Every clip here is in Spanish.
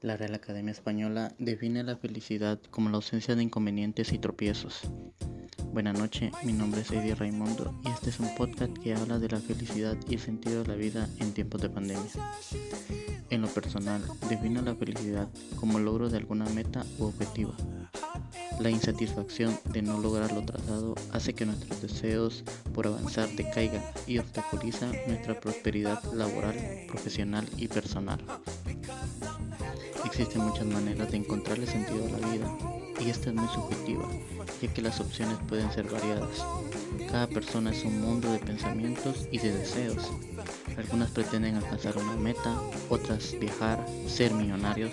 La Real Academia Española define la felicidad como la ausencia de inconvenientes y tropiezos. Buenas noches, mi nombre es Eddie Raimundo y este es un podcast que habla de la felicidad y el sentido de la vida en tiempos de pandemia. En lo personal, define la felicidad como el logro de alguna meta u objetivo. La insatisfacción de no lograr lo trazado hace que nuestros deseos por avanzar decaigan y obstaculizan nuestra prosperidad laboral, profesional y personal. Existen muchas maneras de encontrarle sentido a la vida y esta es muy subjetiva, ya que las opciones pueden ser variadas. Cada persona es un mundo de pensamientos y de deseos. Algunas pretenden alcanzar una meta, otras viajar, ser millonarios.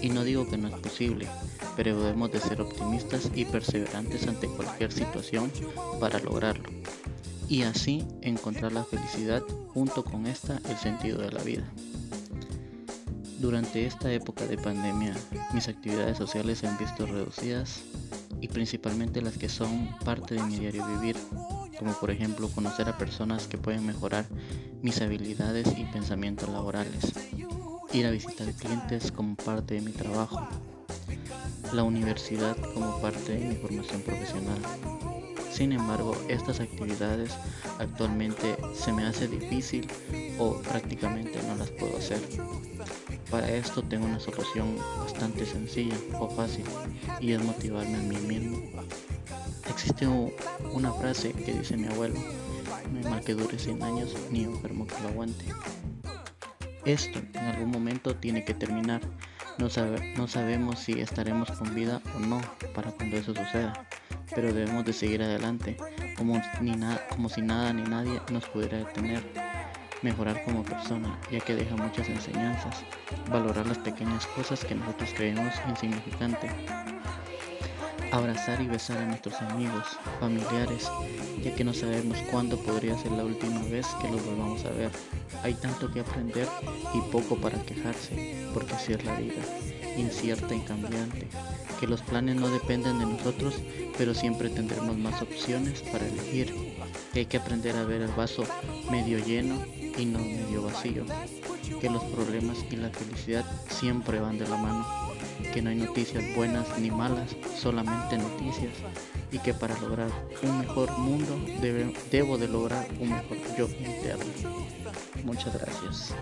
Y no digo que no es posible, pero debemos de ser optimistas y perseverantes ante cualquier situación para lograrlo. Y así encontrar la felicidad junto con esta el sentido de la vida. Durante esta época de pandemia, mis actividades sociales se han visto reducidas y principalmente las que son parte de mi diario vivir, como por ejemplo conocer a personas que pueden mejorar mis habilidades y pensamientos laborales, ir a visitar clientes como parte de mi trabajo, la universidad como parte de mi formación profesional. Sin embargo, estas actividades actualmente se me hace difícil o prácticamente no las puedo hacer. Para esto tengo una solución bastante sencilla o fácil y es motivarme a mí mismo. Existe una frase que dice mi abuelo, no hay mal que dure 100 años ni enfermo que lo aguante. Esto en algún momento tiene que terminar. No, no sabemos si estaremos con vida o no para cuando eso suceda, pero debemos de seguir adelante como, ni como si nada ni nadie nos pudiera detener mejorar como persona, ya que deja muchas enseñanzas, valorar las pequeñas cosas que nosotros creemos insignificantes, abrazar y besar a nuestros amigos, familiares, ya que no sabemos cuándo podría ser la última vez que los volvamos a ver. Hay tanto que aprender y poco para quejarse, porque así es la vida, incierta y cambiante, que los planes no dependen de nosotros, pero siempre tendremos más opciones para elegir, hay que aprender a ver el vaso medio lleno y no medio vacío, que los problemas y la felicidad siempre van de la mano, que no hay noticias buenas ni malas, solamente noticias, y que para lograr un mejor mundo debo de lograr un mejor yo interno. Muchas gracias.